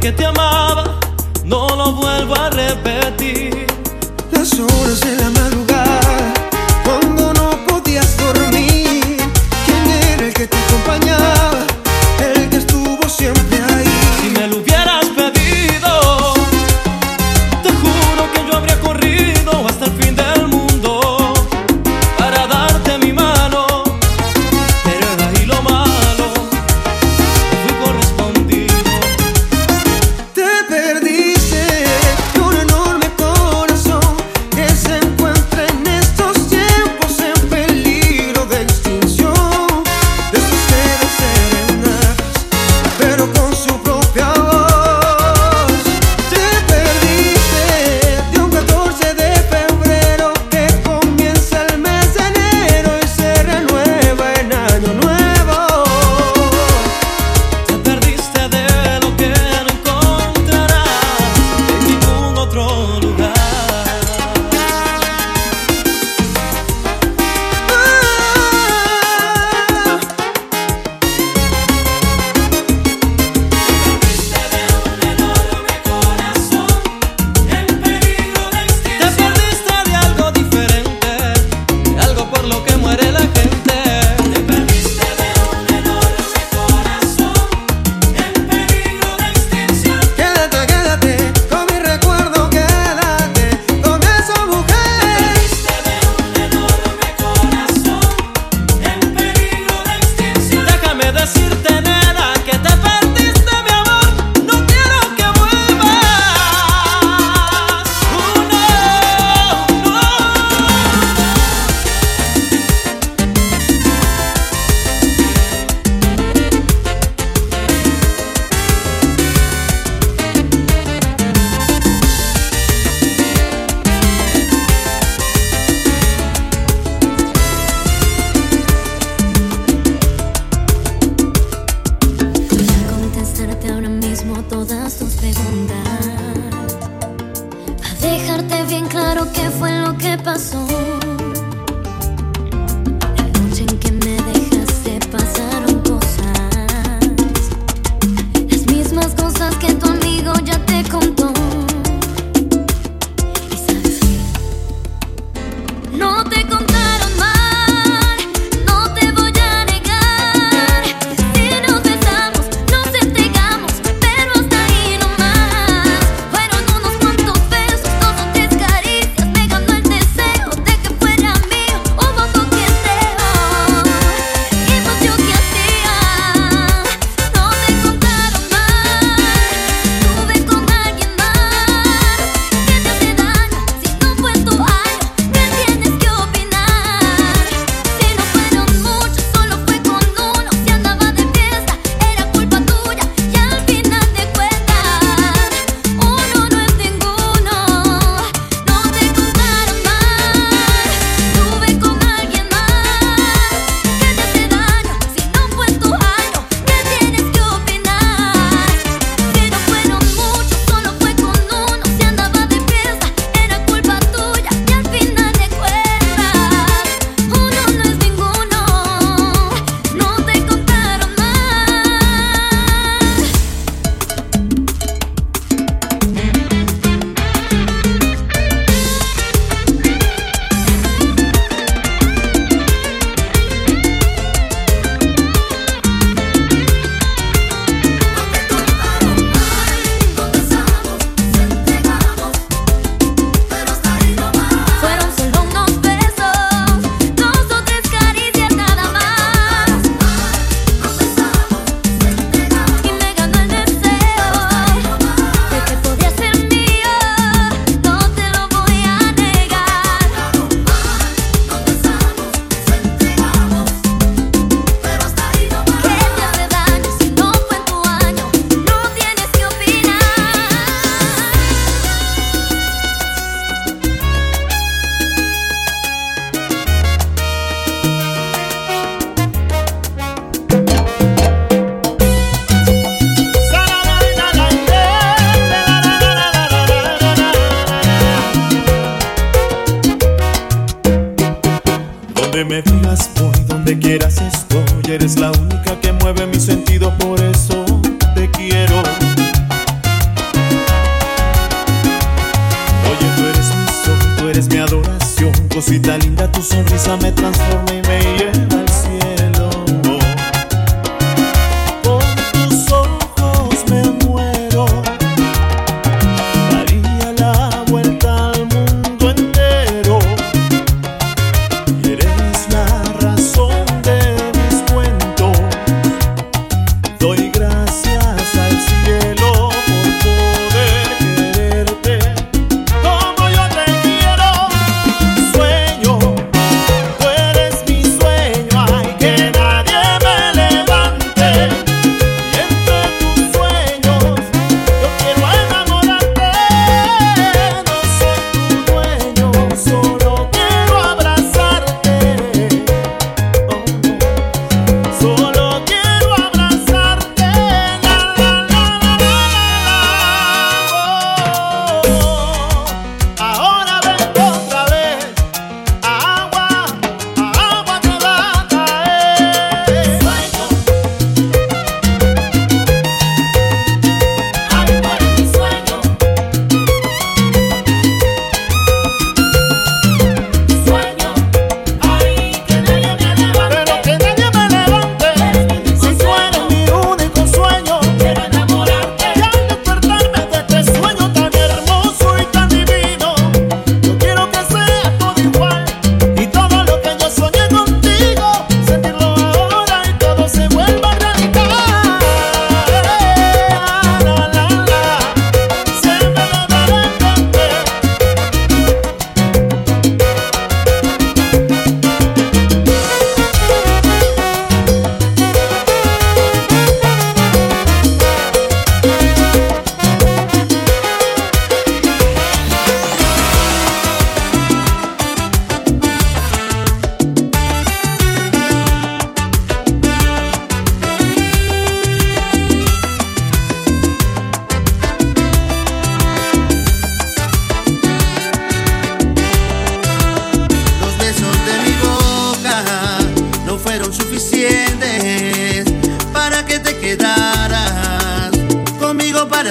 que te amaba,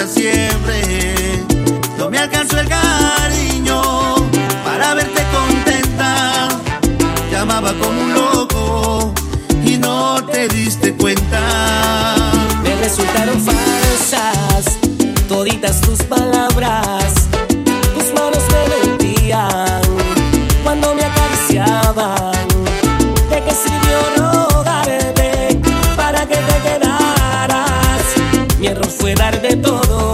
siempre. No me alcanzó el cariño para verte contenta. Te amaba como un loco y no te diste cuenta. Me resultaron falsas toditas tus fue dar de todo.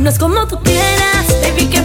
no es como tú quieras, baby, que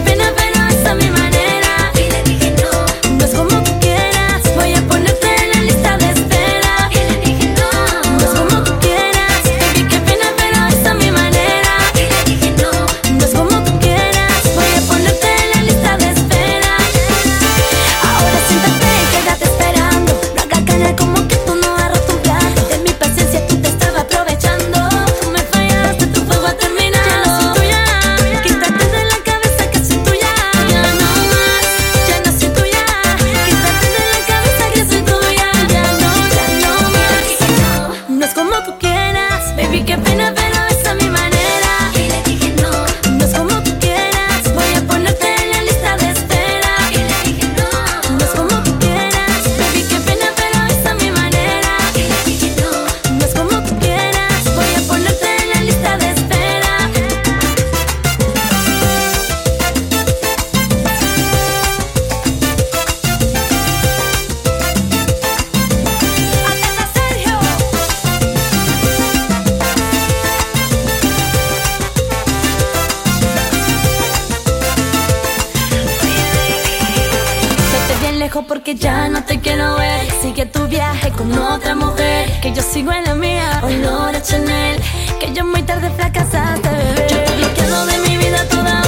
Sigue tu viaje con otra mujer, que yo sigo en la mía. Olor a Chanel, que yo muy tarde fracasaste, bebé. Yo te bloqueado de mi vida toda